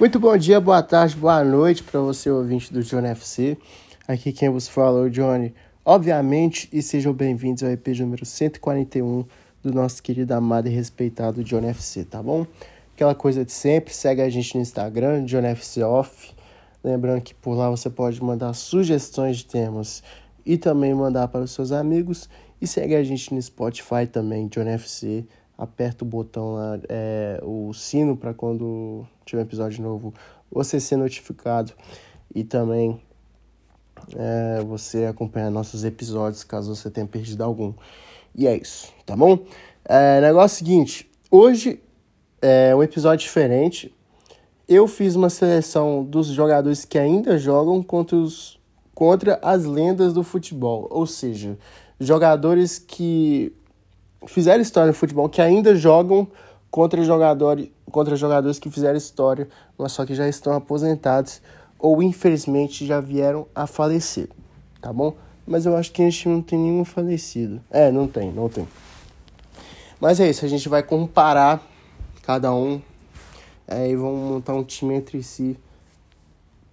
Muito bom dia, boa tarde, boa noite para você, ouvinte do John FC. Aqui quem vos fala é o Johnny, obviamente, e sejam bem-vindos ao EP número 141 do nosso querido, amado e respeitado John FC, tá bom? Aquela coisa de sempre, segue a gente no Instagram, John FC Off. Lembrando que por lá você pode mandar sugestões de temas e também mandar para os seus amigos. E segue a gente no Spotify também, John FC aperta o botão lá, é, o sino para quando tiver episódio novo você ser notificado e também é, você acompanhar nossos episódios caso você tenha perdido algum. E é isso, tá bom? É, negócio seguinte, hoje é um episódio diferente. Eu fiz uma seleção dos jogadores que ainda jogam contra, os, contra as lendas do futebol, ou seja, jogadores que fizeram história no futebol, que ainda jogam contra jogadores, contra jogadores que fizeram história, mas só que já estão aposentados ou infelizmente já vieram a falecer, tá bom? Mas eu acho que a gente não tem nenhum falecido. É, não tem, não tem. Mas é isso, a gente vai comparar cada um é, e vamos montar um time entre si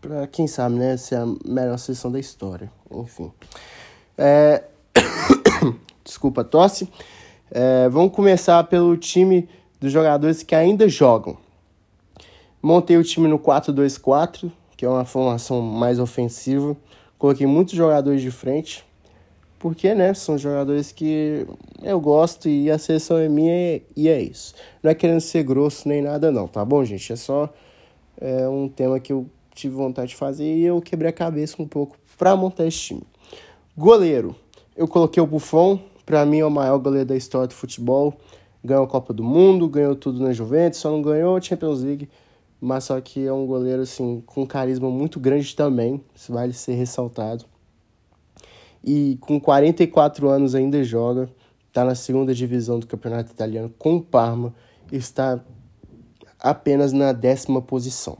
para quem sabe, né, ser a melhor seleção da história. Enfim. É... Desculpa a tosse. É, vamos começar pelo time dos jogadores que ainda jogam. Montei o time no 4-2-4, que é uma formação mais ofensiva. Coloquei muitos jogadores de frente, porque né, são jogadores que eu gosto e a seleção é minha e é isso. Não é querendo ser grosso nem nada, não, tá bom, gente? É só é, um tema que eu tive vontade de fazer e eu quebrei a cabeça um pouco para montar esse time. Goleiro, eu coloquei o Buffon, para mim é o maior goleiro da história do futebol. Ganhou a Copa do Mundo, ganhou tudo na Juventus, só não ganhou a Champions League. Mas só que é um goleiro assim com carisma muito grande também, isso vale ser ressaltado. E com 44 anos ainda joga, está na segunda divisão do Campeonato Italiano com o Parma, está apenas na décima posição.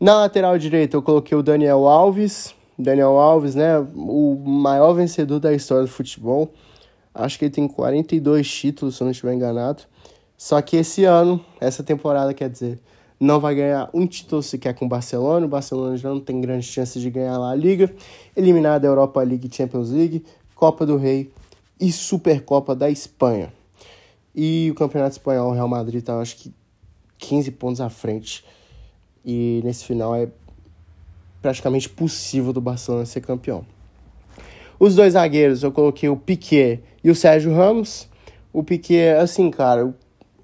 Na lateral direita eu coloquei o Daniel Alves, Daniel Alves, né, o maior vencedor da história do futebol. Acho que ele tem 42 títulos, se eu não estiver enganado. Só que esse ano, essa temporada, quer dizer, não vai ganhar um título sequer com o Barcelona. O Barcelona já não tem grande chance de ganhar lá a Liga. Eliminado da Europa League Champions League, Copa do Rei e Supercopa da Espanha. E o Campeonato Espanhol, o Real Madrid está, acho que, 15 pontos à frente. E nesse final é praticamente possível do Barcelona ser campeão. Os dois zagueiros, eu coloquei o Piquet e o Sérgio Ramos. O Piquet, assim, cara,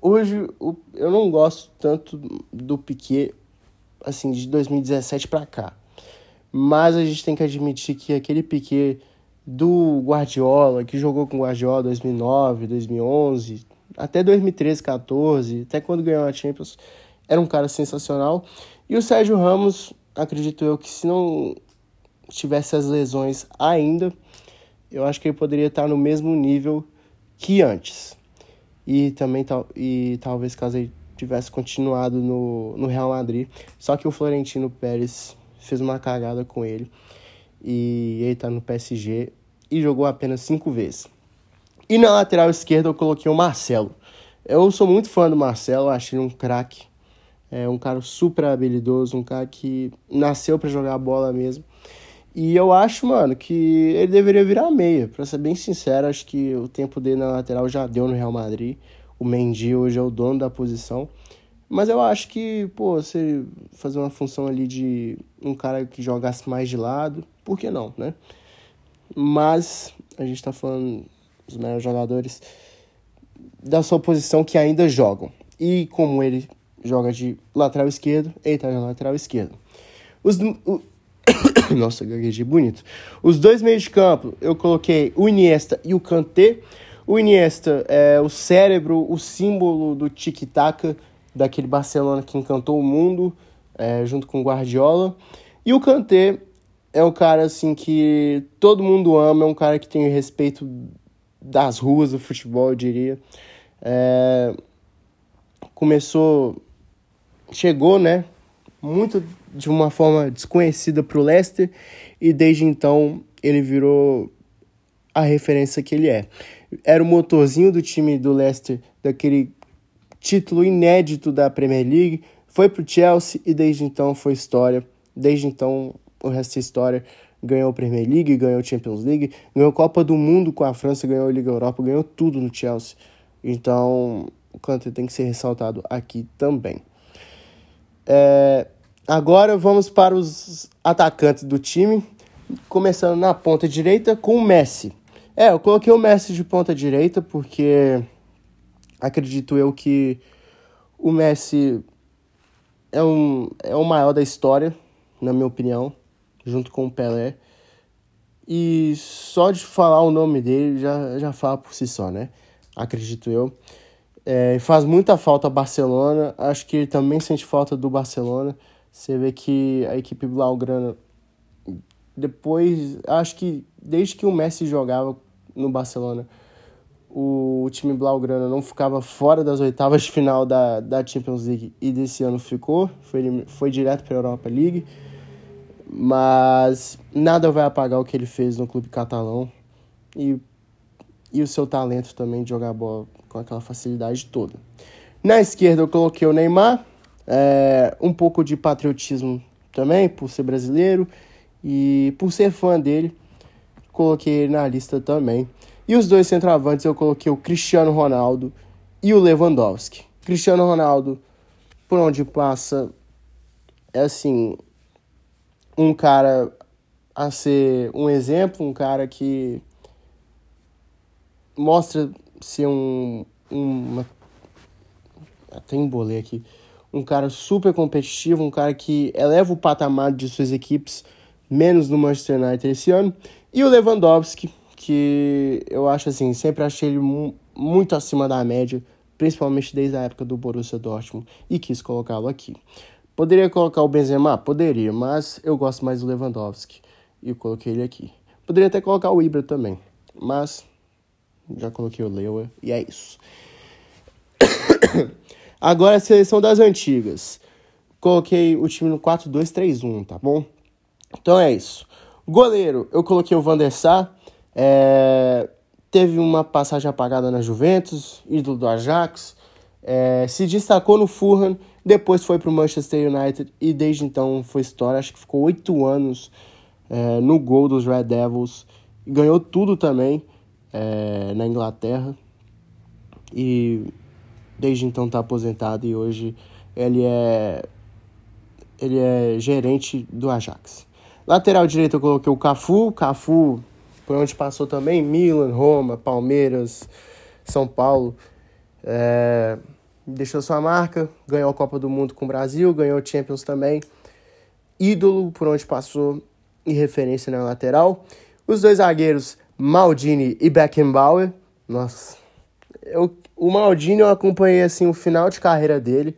hoje eu não gosto tanto do Piquet, assim, de 2017 para cá. Mas a gente tem que admitir que aquele Piquet do Guardiola, que jogou com o Guardiola 2009, 2011, até 2013, 14, até quando ganhou a Champions, era um cara sensacional. E o Sérgio Ramos, acredito eu que se não tivesse as lesões ainda, eu acho que ele poderia estar no mesmo nível que antes. E também e talvez caso ele tivesse continuado no, no Real Madrid. Só que o Florentino Pérez fez uma cagada com ele. E ele tá no PSG e jogou apenas cinco vezes. E na lateral esquerda eu coloquei o Marcelo. Eu sou muito fã do Marcelo, acho ele um craque. É um cara super habilidoso, um cara que nasceu para jogar bola mesmo. E eu acho, mano, que ele deveria virar meia. Pra ser bem sincero, acho que o tempo dele na lateral já deu no Real Madrid. O Mendy hoje é o dono da posição. Mas eu acho que, pô, você fazer uma função ali de um cara que jogasse mais de lado, por que não, né? Mas a gente tá falando dos melhores jogadores da sua posição que ainda jogam. E como ele joga de lateral esquerdo, ele tá na lateral esquerdo. Os, Nossa, gaguejei bonito. Os dois meios de campo, eu coloquei o Iniesta e o Kanté. O Iniesta é o cérebro, o símbolo do tic-tac daquele Barcelona que encantou o mundo, é, junto com o Guardiola. E o Kanté é um cara assim que todo mundo ama, é um cara que tem respeito das ruas do futebol, eu diria. É, começou, chegou, né, muito de uma forma desconhecida para o Leicester e desde então ele virou a referência que ele é. Era o motorzinho do time do Leicester, daquele título inédito da Premier League. foi pro Chelsea e desde então foi história. Desde então o resto é história. Ganhou a Premier League, ganhou a Champions League, ganhou a Copa do Mundo com a França, ganhou a Liga Europa, ganhou tudo no Chelsea. Então o Kanté tem que ser ressaltado aqui também. É, agora vamos para os atacantes do time, começando na ponta direita com o Messi. É, eu coloquei o Messi de ponta direita porque acredito eu que o Messi é, um, é o maior da história, na minha opinião, junto com o Pelé. E só de falar o nome dele já, já fala por si só, né? Acredito eu. É, faz muita falta Barcelona. Acho que ele também sente falta do Barcelona. Você vê que a equipe Blaugrana, depois, acho que desde que o Messi jogava no Barcelona, o time Blaugrana não ficava fora das oitavas de final da, da Champions League e desse ano ficou, foi, foi direto para a Europa League. Mas nada vai apagar o que ele fez no clube catalão e, e o seu talento também de jogar bola com aquela facilidade toda. Na esquerda eu coloquei o Neymar, é, um pouco de patriotismo também, por ser brasileiro e por ser fã dele, coloquei ele na lista também. E os dois centroavantes eu coloquei o Cristiano Ronaldo e o Lewandowski. Cristiano Ronaldo, por onde passa, é assim, um cara a ser um exemplo, um cara que mostra ser um. Uma, até embolei aqui. Um cara super competitivo, um cara que eleva o patamar de suas equipes, menos no Manchester United esse ano. E o Lewandowski, que eu acho assim, sempre achei ele muito acima da média, principalmente desde a época do Borussia Dortmund, e quis colocá-lo aqui. Poderia colocar o Benzema? Poderia, mas eu gosto mais do Lewandowski e coloquei ele aqui. Poderia até colocar o Ibra também, mas já coloquei o Lewa e é isso. Agora a seleção das antigas. Coloquei o time no 4-2-3-1, tá bom? Então é isso. Goleiro, eu coloquei o Van der Sar. É, teve uma passagem apagada na Juventus, ídolo do Ajax, é, se destacou no Fulham, depois foi para o Manchester United e desde então foi história. Acho que ficou oito anos é, no gol dos Red Devils, ganhou tudo também é, na Inglaterra e desde então está aposentado e hoje ele é ele é gerente do Ajax. Lateral direito eu coloquei o Cafu, Cafu por onde passou também, Milan, Roma, Palmeiras, São Paulo. É, deixou sua marca, ganhou a Copa do Mundo com o Brasil, ganhou o Champions também. Ídolo por onde passou e referência na lateral. Os dois zagueiros, Maldini e Beckenbauer. Nossa, eu, o Maldini eu acompanhei assim o final de carreira dele.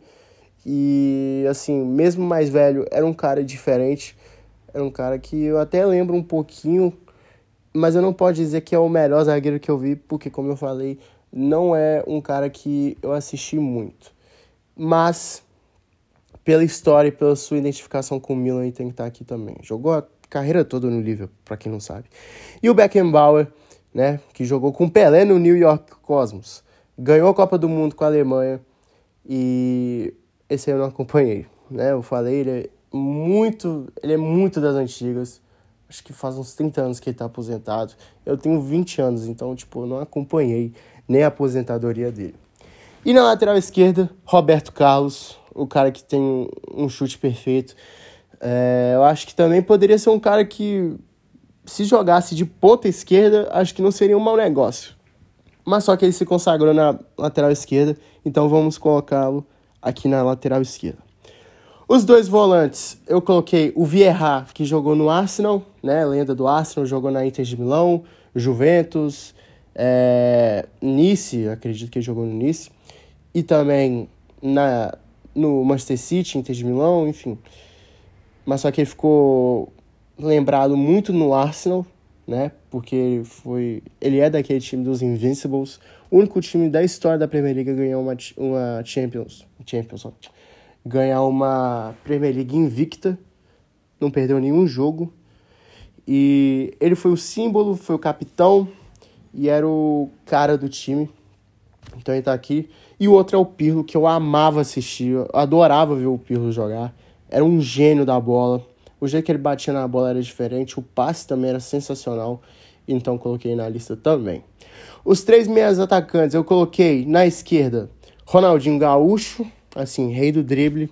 E assim, mesmo mais velho, era um cara diferente. Era um cara que eu até lembro um pouquinho mas eu não posso dizer que é o melhor zagueiro que eu vi, porque, como eu falei, não é um cara que eu assisti muito. Mas, pela história e pela sua identificação com o Milan, ele tem que estar aqui também. Jogou a carreira toda no nível, para quem não sabe. E o Beckenbauer, né, que jogou com Pelé no New York Cosmos. Ganhou a Copa do Mundo com a Alemanha e esse eu não acompanhei, né? Eu falei, ele é muito, ele é muito das antigas acho que faz uns 30 anos que ele tá aposentado. Eu tenho 20 anos, então, tipo, eu não acompanhei nem a aposentadoria dele. E na lateral esquerda, Roberto Carlos, o cara que tem um chute perfeito. É, eu acho que também poderia ser um cara que, se jogasse de ponta esquerda, acho que não seria um mau negócio. Mas só que ele se consagrou na lateral esquerda, então vamos colocá-lo aqui na lateral esquerda. Os dois volantes, eu coloquei o Vieira, que jogou no Arsenal, né? Lenda do Arsenal, jogou na Inter de Milão, Juventus, é, Nice, acredito que ele jogou no Nice, e também na, no Manchester City, Inter de Milão, enfim. Mas só que ele ficou lembrado muito no Arsenal, né? Porque ele foi, ele é daquele time dos Invincibles, o único time da história da Premier League a ganhar uma, uma Champions, Champions, ó ganhar uma Premier League invicta, não perdeu nenhum jogo. E ele foi o símbolo, foi o capitão e era o cara do time. Então ele tá aqui. E o outro é o Pirlo, que eu amava assistir, eu adorava ver o Pirlo jogar. Era um gênio da bola. O jeito que ele batia na bola era diferente, o passe também era sensacional, então coloquei na lista também. Os três meias atacantes eu coloquei na esquerda Ronaldinho Gaúcho, assim, rei do drible.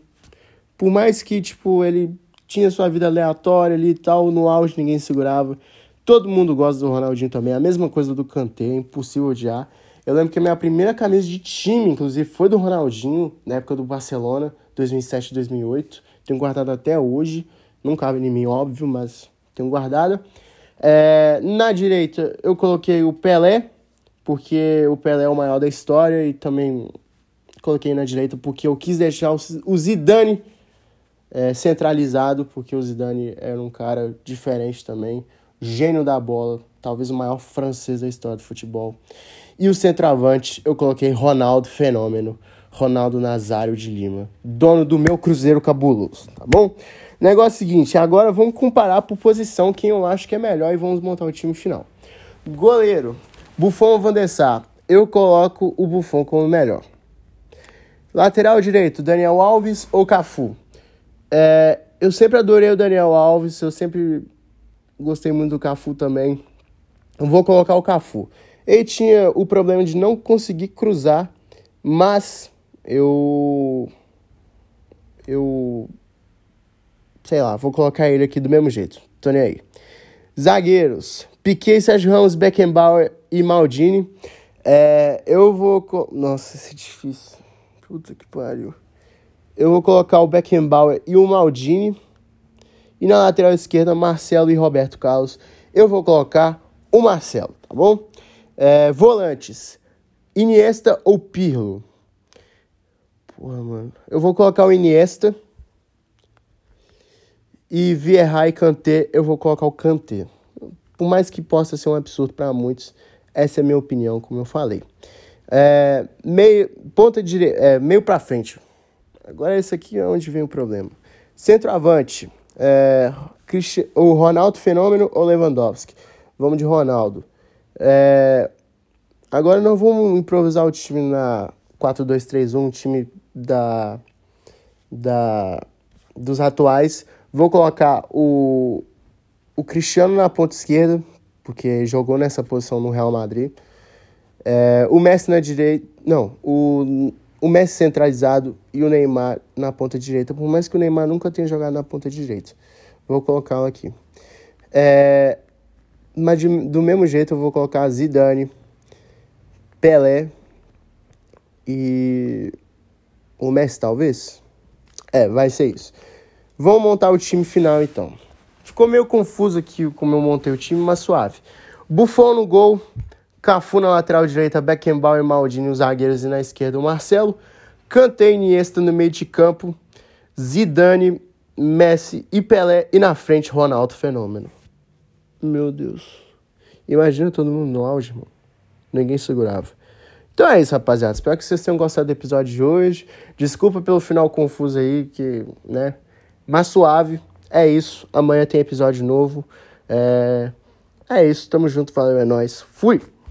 Por mais que, tipo, ele tinha sua vida aleatória ali e tal, no auge ninguém segurava. Todo mundo gosta do Ronaldinho também, a mesma coisa do Kanté, é impossível odiar. Eu lembro que a minha primeira camisa de time, inclusive, foi do Ronaldinho, na época do Barcelona, 2007 2008. Tenho guardado até hoje. Não cabe em mim, óbvio, mas tenho guardado. É, na direita, eu coloquei o Pelé, porque o Pelé é o maior da história, e também coloquei na direita porque eu quis deixar o Zidane é, centralizado, porque o Zidane era um cara diferente também, gênio da bola, talvez o maior francês da história do futebol. E o centroavante, eu coloquei Ronaldo Fenômeno, Ronaldo Nazário de Lima, dono do meu Cruzeiro cabuloso, tá bom? Negócio seguinte, agora vamos comparar por posição quem eu acho que é melhor e vamos montar o time final. Goleiro, Buffon ou Van der Sar? Eu coloco o Buffon como melhor. Lateral direito, Daniel Alves ou Cafu? É, eu sempre adorei o Daniel Alves, eu sempre gostei muito do Cafu também. Eu vou colocar o Cafu. Ele tinha o problema de não conseguir cruzar, mas eu. Eu. Sei lá, vou colocar ele aqui do mesmo jeito. Tô nem aí. Zagueiros: Piquet, Sérgio Ramos, Beckenbauer e Maldini. É, eu vou. Nossa, isso é difícil. Puta que pariu. Eu vou colocar o Beckenbauer e o Maldini. E na lateral esquerda, Marcelo e Roberto Carlos. Eu vou colocar o Marcelo, tá bom? É, volantes. Iniesta ou Pirlo? Porra, mano. Eu vou colocar o Iniesta. E Vieira e Kanté, eu vou colocar o Kanté. Por mais que possa ser um absurdo para muitos, essa é a minha opinião, como eu falei. É, meio, ponta direita, é, meio para frente. Agora esse aqui é onde vem o problema. Centroavante, é, o Ronaldo Fenômeno ou Lewandowski? Vamos de Ronaldo. É, agora nós vamos improvisar o time na 4-2-3-1, time da, da, dos atuais. Vou colocar o, o Cristiano na ponta esquerda, porque jogou nessa posição no Real Madrid. É, o Messi na direita. Não, o, o Messi centralizado e o Neymar na ponta direita, por mais que o Neymar nunca tenha jogado na ponta direita. Vou colocá-lo aqui. É, mas de, do mesmo jeito eu vou colocar Zidane, Pelé e o Messi, talvez? É, vai ser isso. Vamos montar o time final então. Ficou meio confuso aqui como eu montei o time, mas suave. Buffon no gol, Cafu na lateral direita, Beckenbauer e Maldini os zagueiros e na esquerda o Marcelo, Kanté e Iniesta no meio de campo, Zidane, Messi e Pelé e na frente Ronaldo Fenômeno. Meu Deus. Imagina todo mundo no auge, irmão. Ninguém segurava. Então é isso, rapaziada. Espero que vocês tenham gostado do episódio de hoje. Desculpa pelo final confuso aí, que, né? Mas suave. É isso. Amanhã tem episódio novo. É, é isso. Tamo junto. Valeu, é nóis. Fui!